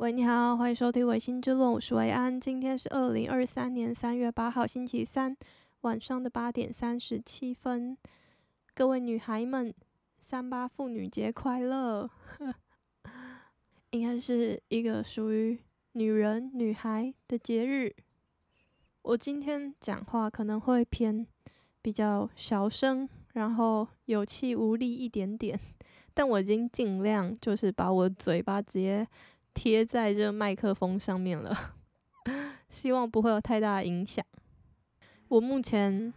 喂，你好，欢迎收听《薇心之论》，我是维安。今天是二零二三年三月八号，星期三晚上的八点三十七分。各位女孩们，三八妇女节快乐！应该是一个属于女人、女孩的节日。我今天讲话可能会偏比较小声，然后有气无力一点点，但我已经尽量就是把我嘴巴直接。贴在这麦克风上面了，希望不会有太大的影响。我目前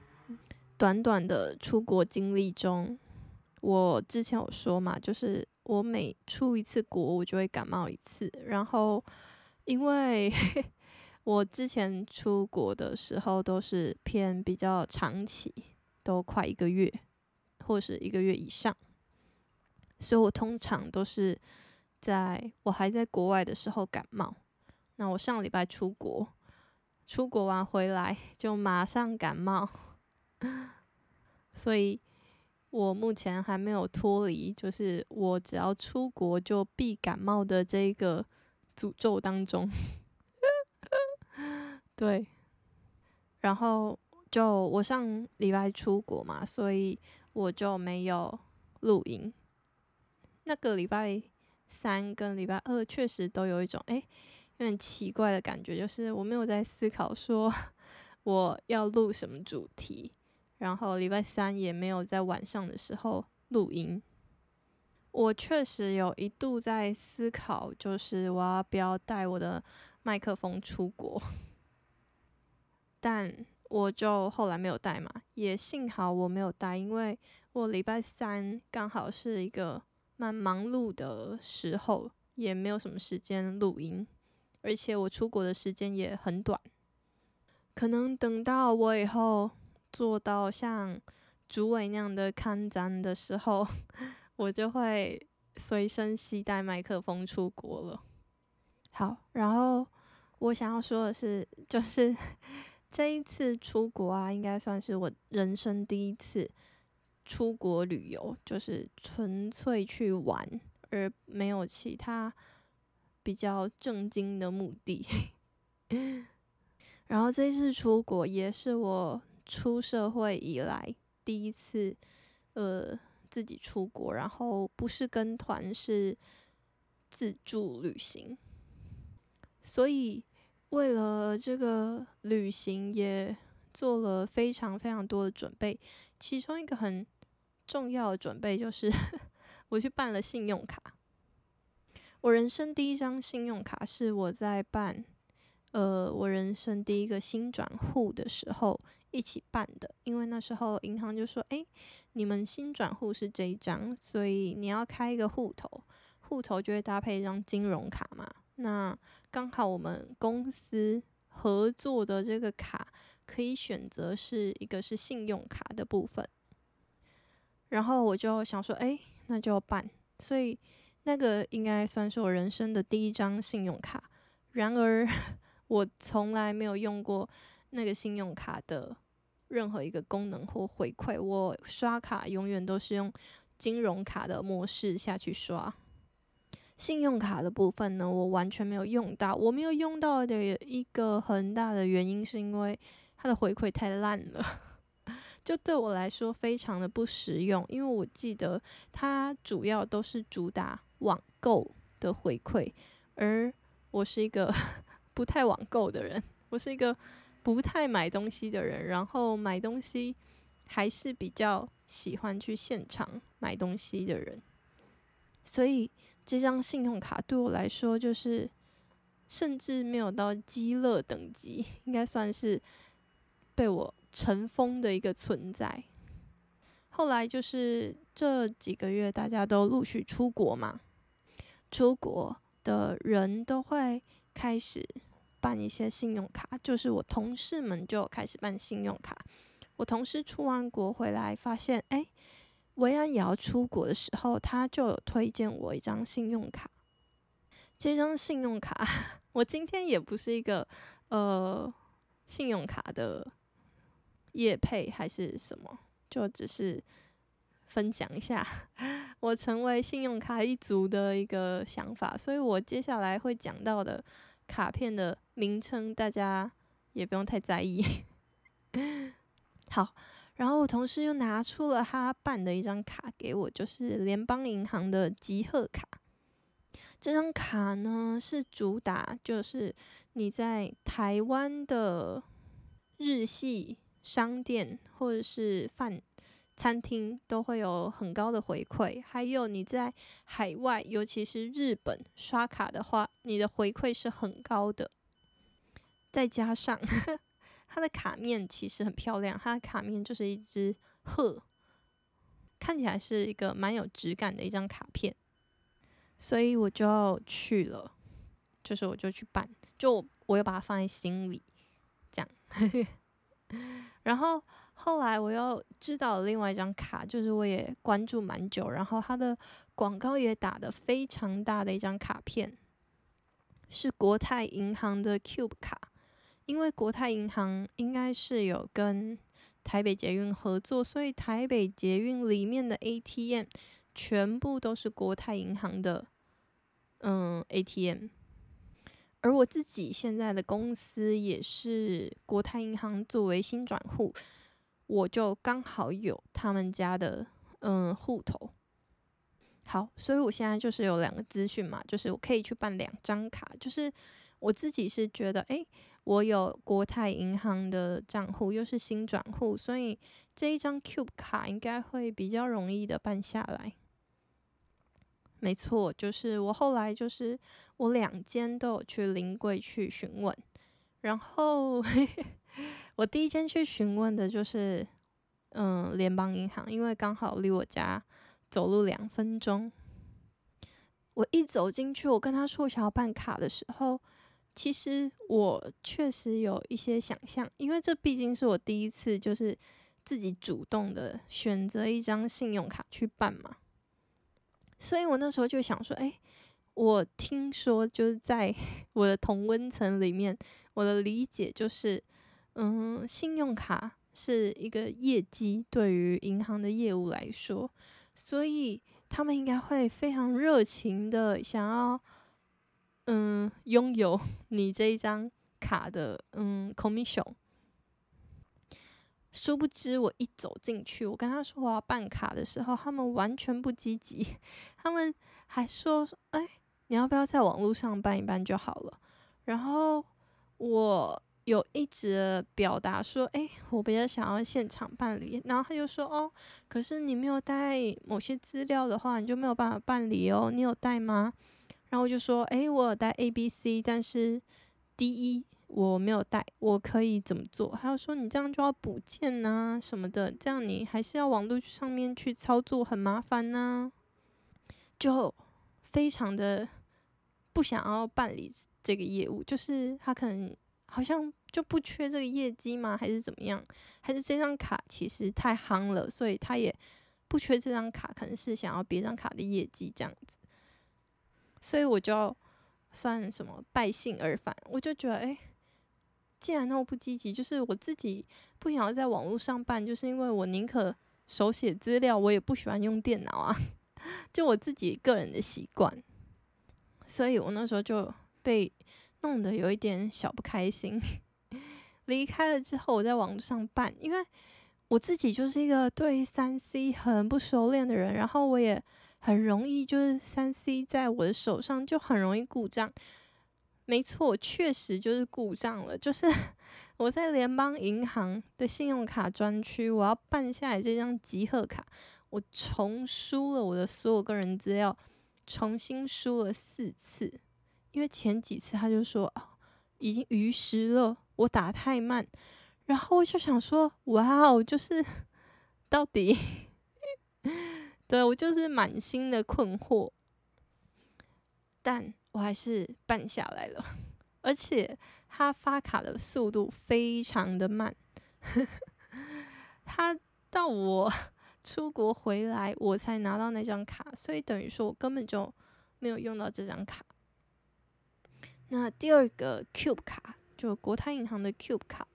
短短的出国经历中，我之前有说嘛，就是我每出一次国，我就会感冒一次。然后，因为 我之前出国的时候都是偏比较长期，都快一个月，或是一个月以上，所以我通常都是。在我还在国外的时候感冒，那我上礼拜出国，出国完回来就马上感冒，所以我目前还没有脱离，就是我只要出国就必感冒的这个诅咒当中。对，然后就我上礼拜出国嘛，所以我就没有录音，那个礼拜。三跟礼拜二确实都有一种诶，有点奇怪的感觉，就是我没有在思考说我要录什么主题，然后礼拜三也没有在晚上的时候录音。我确实有一度在思考，就是我要不要带我的麦克风出国，但我就后来没有带嘛，也幸好我没有带，因为我礼拜三刚好是一个。蛮忙碌的时候，也没有什么时间录音，而且我出国的时间也很短。可能等到我以后做到像主委那样的看展的时候，我就会随身携带麦克风出国了。好，然后我想要说的是，就是 这一次出国啊，应该算是我人生第一次。出国旅游就是纯粹去玩，而没有其他比较正经的目的。然后这次出国也是我出社会以来第一次，呃，自己出国，然后不是跟团，是自助旅行。所以为了这个旅行，也做了非常非常多的准备，其中一个很。重要的准备就是，我去办了信用卡。我人生第一张信用卡是我在办，呃，我人生第一个新转户的时候一起办的。因为那时候银行就说：“诶，你们新转户是这一张，所以你要开一个户头，户头就会搭配一张金融卡嘛。那刚好我们公司合作的这个卡可以选择是一个是信用卡的部分。”然后我就想说，哎，那就办。所以那个应该算是我人生的第一张信用卡。然而，我从来没有用过那个信用卡的任何一个功能或回馈。我刷卡永远都是用金融卡的模式下去刷。信用卡的部分呢，我完全没有用到。我没有用到的一个很大的原因，是因为它的回馈太烂了。就对我来说非常的不实用，因为我记得它主要都是主打网购的回馈，而我是一个 不太网购的人，我是一个不太买东西的人，然后买东西还是比较喜欢去现场买东西的人，所以这张信用卡对我来说就是甚至没有到鸡肋等级，应该算是被我。尘封的一个存在。后来就是这几个月，大家都陆续出国嘛，出国的人都会开始办一些信用卡。就是我同事们就开始办信用卡。我同事出完国回来，发现哎，维安也要出国的时候，他就有推荐我一张信用卡。这张信用卡，我今天也不是一个呃信用卡的。业配还是什么，就只是分享一下 我成为信用卡一族的一个想法，所以我接下来会讲到的卡片的名称，大家也不用太在意。好，然后我同事又拿出了他办的一张卡给我，就是联邦银行的集贺卡。这张卡呢，是主打就是你在台湾的日系商店或者是饭。餐厅都会有很高的回馈，还有你在海外，尤其是日本刷卡的话，你的回馈是很高的。再加上呵 它的卡面其实很漂亮，它的卡面就是一只鹤，看起来是一个蛮有质感的一张卡片，所以我就要去了，就是我就去办，就我又把它放在心里，这样，然后。后来我又知道了另外一张卡，就是我也关注蛮久，然后它的广告也打的非常大的一张卡片，是国泰银行的 Cube 卡。因为国泰银行应该是有跟台北捷运合作，所以台北捷运里面的 ATM 全部都是国泰银行的，嗯，ATM。而我自己现在的公司也是国泰银行作为新转户。我就刚好有他们家的嗯户头，好，所以我现在就是有两个资讯嘛，就是我可以去办两张卡，就是我自己是觉得，诶，我有国泰银行的账户，又是新转户，所以这一张 Cube 卡应该会比较容易的办下来。没错，就是我后来就是我两间都有去临柜去询问，然后。嘿 嘿我第一间去询问的就是，嗯，联邦银行，因为刚好离我家走路两分钟。我一走进去，我跟他说我想要办卡的时候，其实我确实有一些想象，因为这毕竟是我第一次，就是自己主动的选择一张信用卡去办嘛。所以我那时候就想说，哎，我听说就是在 我的同温层里面，我的理解就是。嗯，信用卡是一个业绩，对于银行的业务来说，所以他们应该会非常热情的想要，嗯，拥有 你这一张卡的嗯 commission。殊不知，我一走进去，我跟他说我要办卡的时候，他们完全不积极，他们还说：“哎，你要不要在网络上办一办就好了？”然后我。有一直表达说，诶，我比较想要现场办理，然后他就说，哦，可是你没有带某些资料的话，你就没有办法办理哦。你有带吗？然后我就说，诶，我有带 A、B、C，但是 D、E 我没有带，我可以怎么做？还有说，你这样就要补件呐什么的，这样你还是要网络上面去操作，很麻烦呐，就非常的不想要办理这个业务，就是他可能。好像就不缺这个业绩吗？还是怎么样？还是这张卡其实太夯了，所以他也不缺这张卡，可能是想要别张卡的业绩这样子。所以我就算什么败兴而返，我就觉得，哎，既然那么不积极，就是我自己不想要在网络上办，就是因为我宁可手写资料，我也不喜欢用电脑啊，就我自己个人的习惯。所以我那时候就被。弄得有一点小不开心。离开了之后，我在网上办，因为我自己就是一个对三 C 很不熟练的人，然后我也很容易就是三 C 在我的手上就很容易故障。没错，确实就是故障了。就是 我在联邦银行的信用卡专区，我要办下来这张集贺卡，我重输了我的所有个人资料，重新输了四次。因为前几次他就说哦，已经逾时了，我打太慢，然后我就想说哇哦，就是到底，对，我就是满心的困惑，但我还是办下来了，而且他发卡的速度非常的慢，他到我 出国回来我才拿到那张卡，所以等于说我根本就没有用到这张卡。那第二个 Cube 卡，就国泰银行的 Cube 卡，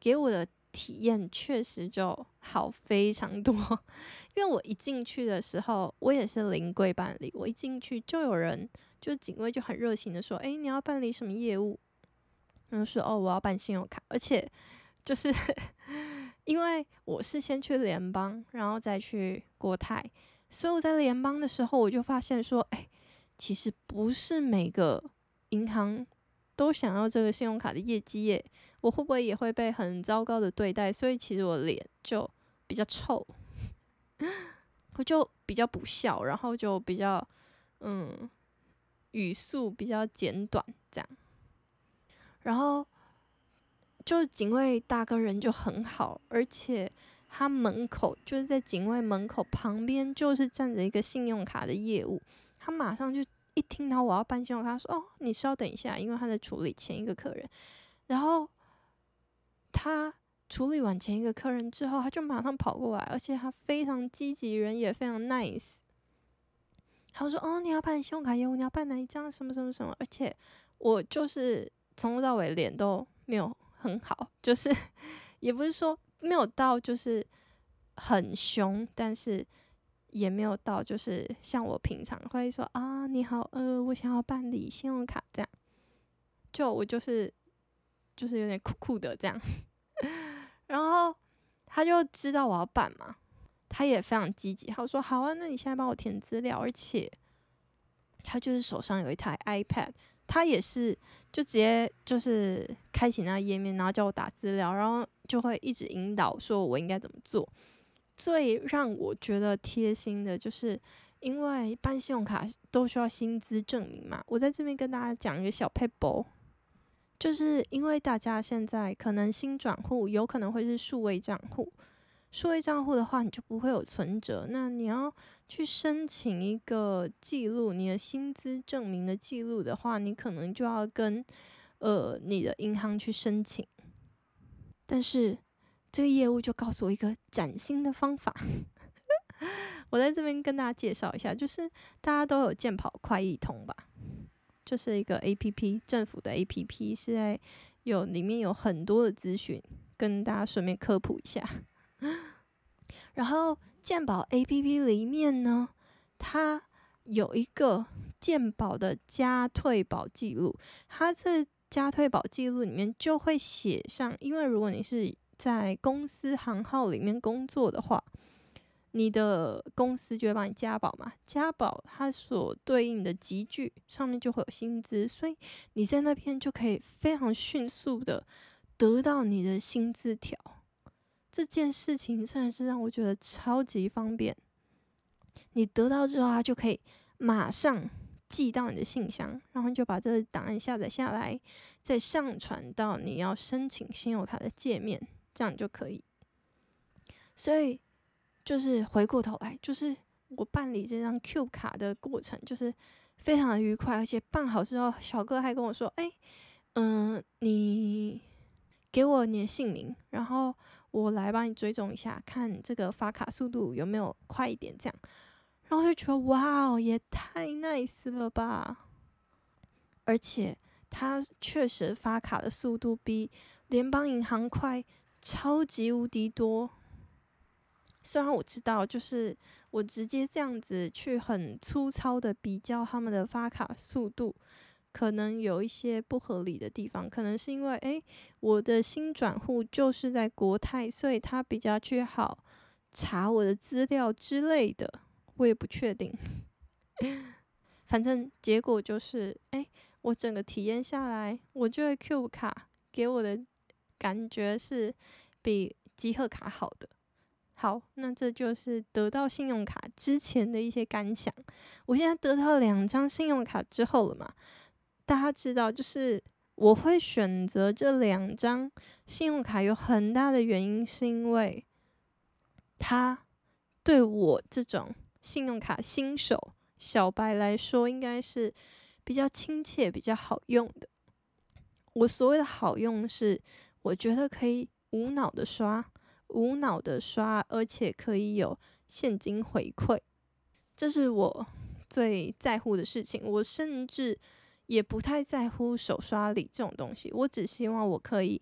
给我的体验确实就好非常多。因为我一进去的时候，我也是临柜办理，我一进去就有人，就警卫就很热情的说：“哎，你要办理什么业务？”然后说：“哦，我要办信用卡。”而且就是 因为我是先去联邦，然后再去国泰，所以我在联邦的时候，我就发现说：“哎，其实不是每个银行。”都想要这个信用卡的业绩耶，我会不会也会被很糟糕的对待？所以其实我脸就比较臭，我就比较不笑，然后就比较嗯语速比较简短这样。然后就是警卫大哥人就很好，而且他门口就是在警卫门口旁边就是站着一个信用卡的业务，他马上就。一听到我要办信用卡，他说：“哦，你稍等一下，因为他在处理前一个客人。然后他处理完前一个客人之后，他就马上跑过来，而且他非常积极，人也非常 nice。他说：‘哦，你要办信用卡业务，你要办哪一张？什么什么什么？’而且我就是从头到尾脸都没有很好，就是 也不是说没有到，就是很凶，但是。”也没有到，就是像我平常会说啊，你好，呃，我想要办理信用卡这样，就我就是就是有点酷酷的这样，然后他就知道我要办嘛，他也非常积极，他说好啊，那你现在帮我填资料，而且他就是手上有一台 iPad，他也是就直接就是开启那页面，然后叫我打资料，然后就会一直引导说我应该怎么做。最让我觉得贴心的就是，因为办信用卡都需要薪资证明嘛。我在这边跟大家讲一个小撇步，就是因为大家现在可能新转户有可能会是数位账户，数位账户的话你就不会有存折，那你要去申请一个记录你的薪资证明的记录的话，你可能就要跟呃你的银行去申请，但是。这个业务就告诉我一个崭新的方法，我在这边跟大家介绍一下，就是大家都有健跑快易通吧，就是一个 APP，政府的 APP，是在有里面有很多的资讯，跟大家顺便科普一下。然后健保 APP 里面呢，它有一个健保的加退保记录，它这加退保记录里面就会写上，因为如果你是在公司行号里面工作的话，你的公司就会帮你加保嘛。加保它所对应的集聚上面就会有薪资，所以你在那边就可以非常迅速的得到你的薪资条。这件事情真的是让我觉得超级方便。你得到之后，它就可以马上寄到你的信箱，然后就把这个档案下载下来，再上传到你要申请信用卡的界面。这样就可以，所以就是回过头来，就是我办理这张 Q 卡的过程，就是非常的愉快，而且办好之后，小哥还跟我说：“哎，嗯，你给我你的姓名，然后我来帮你追踪一下，看这个发卡速度有没有快一点。”这样，然后就觉得哇哦，也太 nice 了吧！而且他确实发卡的速度比联邦银行快。超级无敌多，虽然我知道，就是我直接这样子去很粗糙的比较他们的发卡速度，可能有一些不合理的地方，可能是因为诶，我的新转户就是在国泰，所以他比较去好查我的资料之类的，我也不确定。反正结果就是，诶，我整个体验下来，我觉得 Q 卡给我的。感觉是比集贺卡好的。好，那这就是得到信用卡之前的一些感想。我现在得到两张信用卡之后了嘛，大家知道，就是我会选择这两张信用卡，有很大的原因是因为它对我这种信用卡新手小白来说，应该是比较亲切、比较好用的。我所谓的好用是。我觉得可以无脑的刷，无脑的刷，而且可以有现金回馈，这是我最在乎的事情。我甚至也不太在乎手刷礼这种东西，我只希望我可以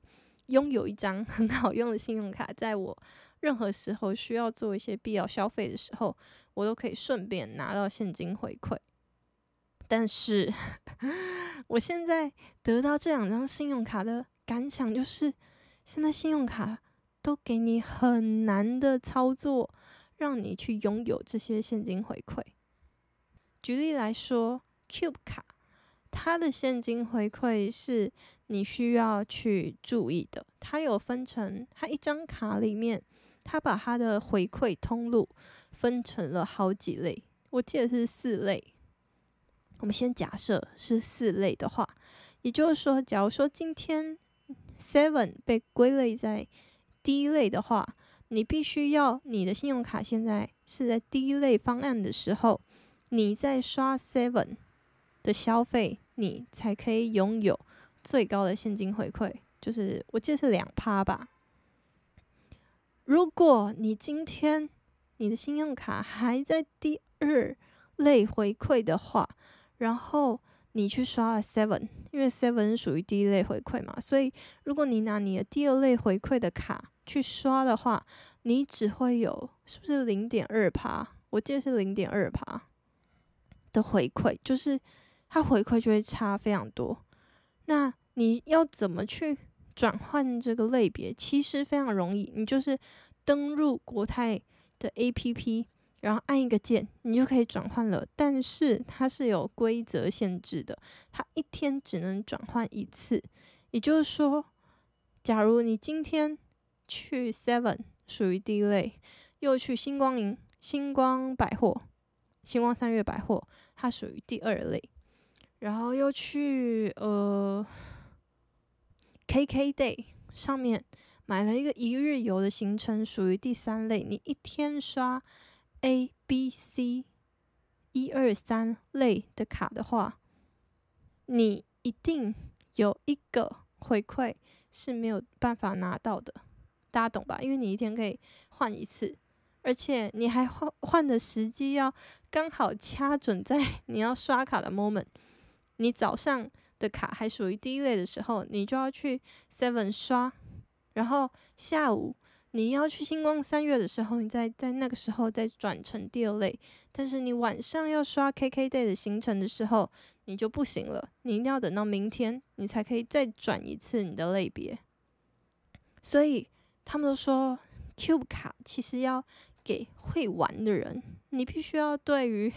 拥有一张很好用的信用卡，在我任何时候需要做一些必要消费的时候，我都可以顺便拿到现金回馈。但是，我现在得到这两张信用卡的感想就是，现在信用卡都给你很难的操作，让你去拥有这些现金回馈。举例来说，Cube 卡，它的现金回馈是你需要去注意的。它有分成，它一张卡里面，它把它的回馈通路分成了好几类，我记得是四类。我们先假设是四类的话，也就是说，假如说今天 Seven 被归类在第一类的话，你必须要你的信用卡现在是在第一类方案的时候，你在刷 Seven 的消费，你才可以拥有最高的现金回馈，就是我记得是两趴吧。如果你今天你的信用卡还在第二类回馈的话，然后你去刷了 Seven，因为 Seven 属于第一类回馈嘛，所以如果你拿你的第二类回馈的卡去刷的话，你只会有是不是零点二趴？我记得是零点二趴的回馈，就是它回馈就会差非常多。那你要怎么去转换这个类别？其实非常容易，你就是登入国泰的 APP。然后按一个键，你就可以转换了。但是它是有规则限制的，它一天只能转换一次。也就是说，假如你今天去 Seven 属于第一类，又去星光银、星光百货、星光三月百货，它属于第二类，然后又去呃 KKday 上面买了一个一日游的行程，属于第三类。你一天刷。A、B、C 一二三类的卡的话，你一定有一个回馈是没有办法拿到的，大家懂吧？因为你一天可以换一次，而且你还换换的时机要刚好掐准在 你要刷卡的 moment。你早上的卡还属于第一类的时候，你就要去 Seven 刷，然后下午。你要去星光三月的时候，你在在那个时候再转成第二类。但是你晚上要刷 KKday 的行程的时候，你就不行了。你一定要等到明天，你才可以再转一次你的类别。所以他们都说，Cube 卡其实要给会玩的人。你必须要对于，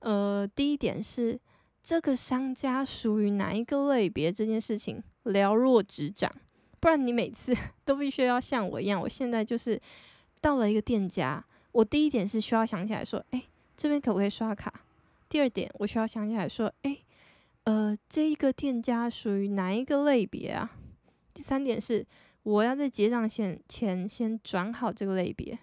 呃，第一点是这个商家属于哪一个类别这件事情了若指掌。不然你每次 都必须要像我一样。我现在就是到了一个店家，我第一点是需要想起来说，哎，这边可不可以刷卡？第二点，我需要想起来说，哎，呃，这一个店家属于哪一个类别啊？第三点是，我要在结账前前先转好这个类别。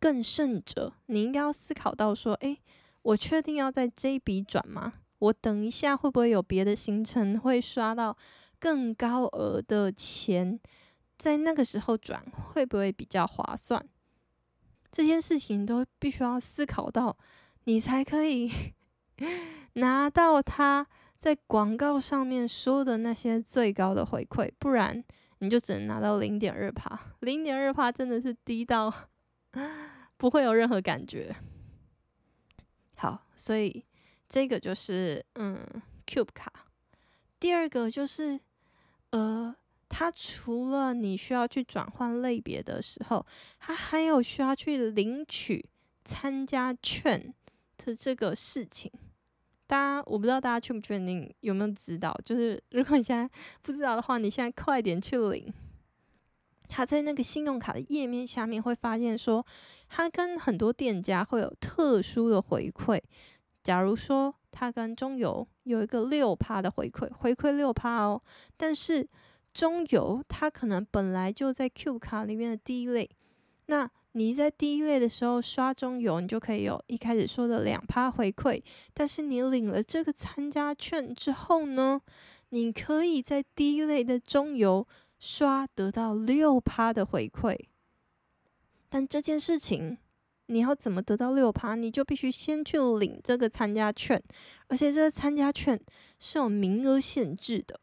更甚者，你应该要思考到说，哎，我确定要在这一笔转吗？我等一下会不会有别的行程会刷到？更高额的钱，在那个时候转会不会比较划算？这件事情都必须要思考到，你才可以 拿到他在广告上面说的那些最高的回馈，不然你就只能拿到零点二趴。零点二趴真的是低到 不会有任何感觉。好，所以这个就是嗯，Cube 卡。第二个就是。呃，它除了你需要去转换类别的时候，它还有需要去领取参加券的这个事情。大家，我不知道大家确不确定有没有知道？就是如果你现在不知道的话，你现在快点去领。它在那个信用卡的页面下面会发现说，它跟很多店家会有特殊的回馈。假如说，它跟中油有一个六趴的回馈，回馈六趴哦。但是中油它可能本来就在 Q 卡里面的第一类，那你在第一类的时候刷中油，你就可以有一开始说的两趴回馈。但是你领了这个参加券之后呢，你可以在第一类的中油刷得到六趴的回馈。但这件事情。你要怎么得到六趴？你就必须先去领这个参加券，而且这个参加券是有名额限制的。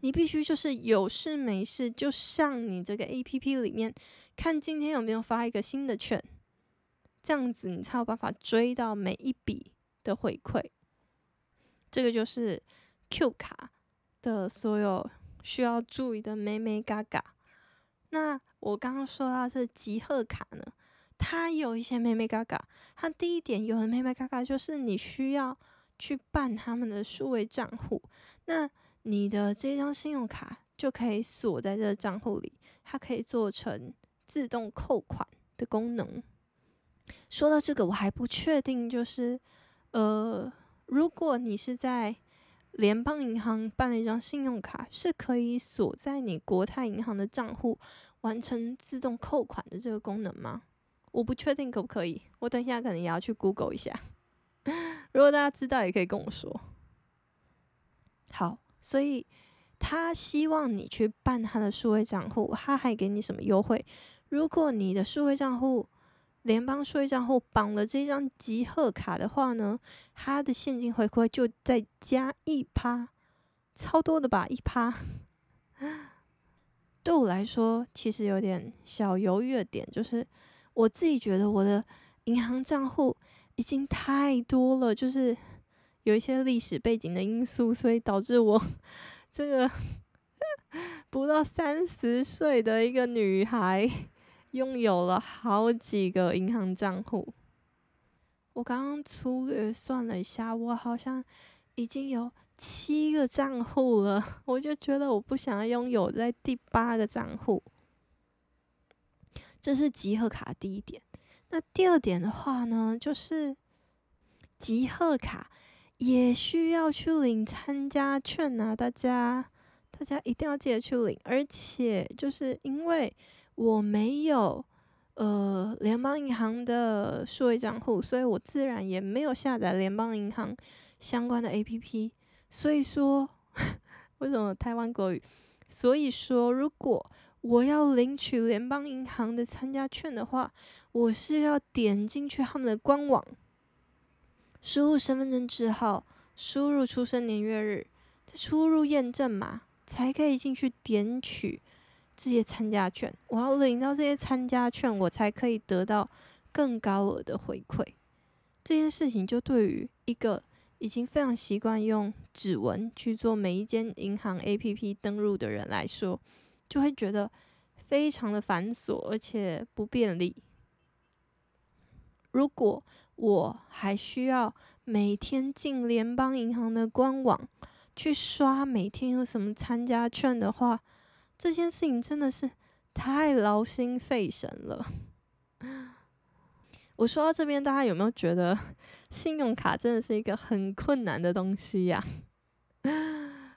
你必须就是有事没事就上你这个 APP 里面看今天有没有发一个新的券，这样子你才有办法追到每一笔的回馈。这个就是 Q 卡的所有需要注意的美美嘎嘎。那我刚刚说到是集贺卡呢，它有一些妹妹嘎嘎。它第一点有的眉眉角角就是你需要去办他们的数位账户，那你的这张信用卡就可以锁在这账户里，它可以做成自动扣款的功能。说到这个，我还不确定，就是呃，如果你是在联邦银行办了一张信用卡，是可以锁在你国泰银行的账户，完成自动扣款的这个功能吗？我不确定可不可以，我等一下可能也要去 Google 一下。如果大家知道，也可以跟我说。好，所以他希望你去办他的数位账户，他还给你什么优惠？如果你的数位账户联邦数位账户绑了这张集贺卡的话呢，他的现金回馈就再加一趴，超多的吧？一趴。对我来说，其实有点小犹豫的点，就是我自己觉得我的银行账户已经太多了，就是有一些历史背景的因素，所以导致我 这个 不到三十岁的一个女孩拥有了好几个银行账户。我刚刚粗略算了一下，我好像已经有。七个账户了，我就觉得我不想要拥有在第八个账户。这是集贺卡第一点。那第二点的话呢，就是集贺卡也需要去领参加券啊，大家大家一定要记得去领。而且就是因为我没有呃联邦银行的数位账户，所以我自然也没有下载联邦银行相关的 APP。所以说，为什么台湾国语？所以说，如果我要领取联邦银行的参加券的话，我是要点进去他们的官网，输入身份证字号，输入出生年月日，再输入验证码，才可以进去点取这些参加券。我要领到这些参加券，我才可以得到更高额的回馈。这件事情就对于一个。已经非常习惯用指纹去做每一间银行 APP 登录的人来说，就会觉得非常的繁琐，而且不便利。如果我还需要每天进联邦银行的官网去刷每天有什么参加券的话，这件事情真的是太劳心费神了。我说到这边，大家有没有觉得？信用卡真的是一个很困难的东西呀！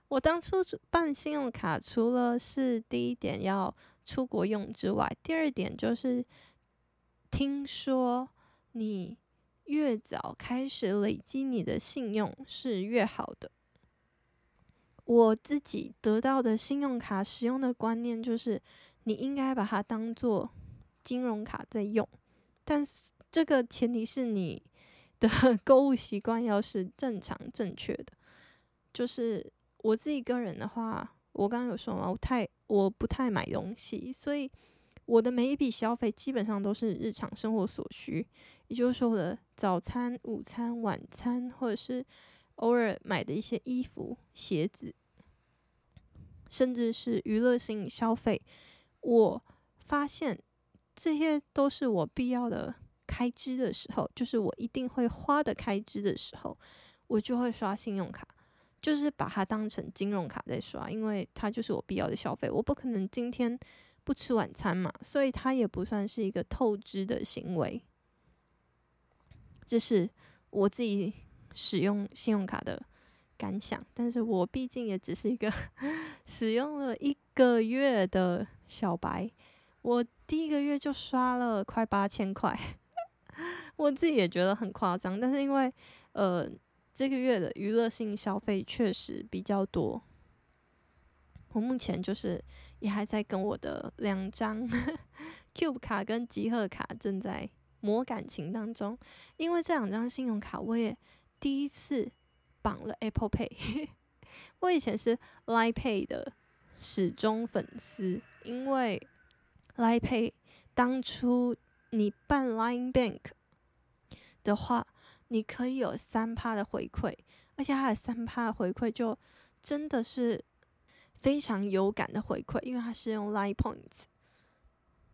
我当初办信用卡，除了是第一点要出国用之外，第二点就是听说你越早开始累积你的信用是越好的。我自己得到的信用卡使用的观念就是，你应该把它当做金融卡在用，但是这个前提是你。的 购物习惯要是正常正确的，就是我自己个人的话，我刚刚有说嘛，我太我不太买东西，所以我的每一笔消费基本上都是日常生活所需，也就是说我的早餐、午餐、晚餐，或者是偶尔买的一些衣服、鞋子，甚至是娱乐性消费，我发现这些都是我必要的。开支的时候，就是我一定会花的开支的时候，我就会刷信用卡，就是把它当成金融卡在刷，因为它就是我必要的消费。我不可能今天不吃晚餐嘛，所以它也不算是一个透支的行为。这是我自己使用信用卡的感想，但是我毕竟也只是一个 使用了一个月的小白，我第一个月就刷了快八千块。我自己也觉得很夸张，但是因为呃这个月的娱乐性消费确实比较多，我目前就是也还在跟我的两张 Cube 卡跟集贺卡正在磨感情当中，因为这两张信用卡我也第一次绑了 Apple Pay，我以前是 Line Pay 的始终粉丝，因为 Line Pay 当初你办 Line Bank 的话，你可以有三趴的回馈，而且它的三趴回馈就真的是非常有感的回馈，因为它是用 Line Points。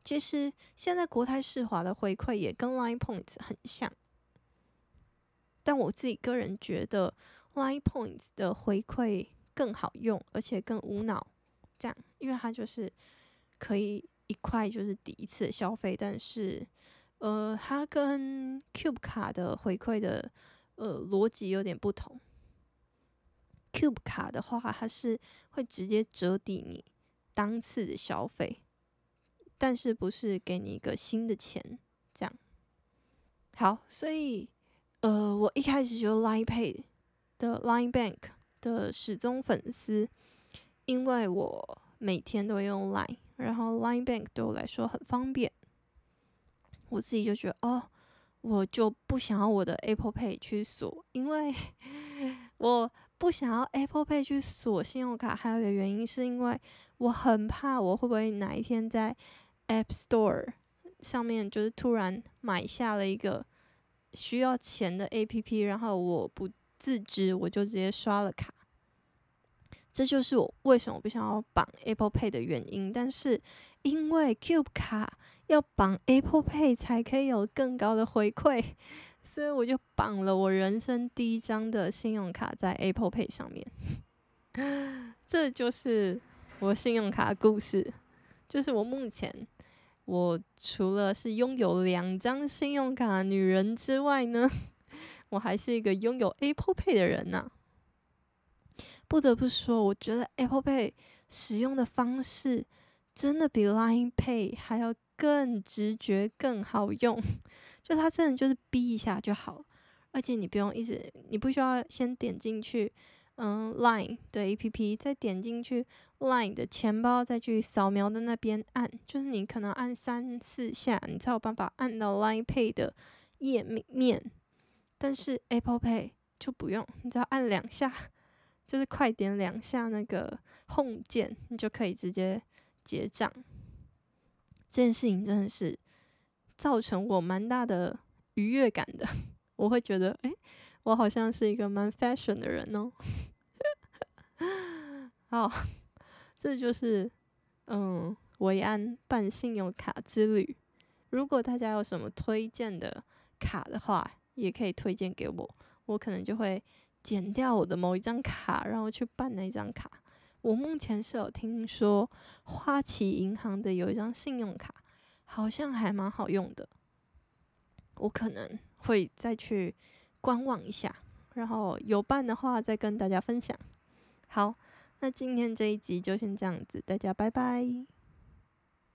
其实现在国泰世华的回馈也跟 Line Points 很像，但我自己个人觉得 Line Points 的回馈更好用，而且更无脑。这样，因为它就是可以一块就是抵一次消费，但是。呃，它跟 Cube 卡的回馈的呃逻辑有点不同。Cube 卡的话，它是会直接折抵你当次的消费，但是不是给你一个新的钱这样。好，所以呃，我一开始就 Line Pay 的 Line Bank 的始终粉丝，因为我每天都用 Line，然后 Line Bank 对我来说很方便。我自己就觉得哦，我就不想要我的 Apple Pay 去锁，因为 我不想要 Apple Pay 去锁信用卡。还有一个原因是因为我很怕我会不会哪一天在 App Store 上面就是突然买下了一个需要钱的 APP，然后我不自知，我就直接刷了卡。这就是我为什么不想要绑 Apple Pay 的原因。但是因为 Cube 卡要绑 Apple Pay 才可以有更高的回馈，所以我就绑了我人生第一张的信用卡在 Apple Pay 上面。这就是我信用卡故事。就是我目前，我除了是拥有两张信用卡女人之外呢，我还是一个拥有 Apple Pay 的人呐。不得不说，我觉得 Apple Pay 使用的方式真的比 Line Pay 还要更直觉、更好用。就它真的就是逼一下就好，而且你不用一直，你不需要先点进去，嗯，Line 的 APP，再点进去 Line 的钱包，再去扫描的那边按，就是你可能按三四下，你才有办法按到 Line Pay 的页面。但是 Apple Pay 就不用，你只要按两下。就是快点两下那个 Home 键，你就可以直接结账。这件事情真的是造成我蛮大的愉悦感的。我会觉得，哎、我好像是一个蛮 fashion 的人哦。好，这就是嗯，维安办信用卡之旅。如果大家有什么推荐的卡的话，也可以推荐给我，我可能就会。剪掉我的某一张卡，然后去办那一张卡。我目前是有听说花旗银行的有一张信用卡，好像还蛮好用的。我可能会再去观望一下，然后有办的话再跟大家分享。好，那今天这一集就先这样子，大家拜拜。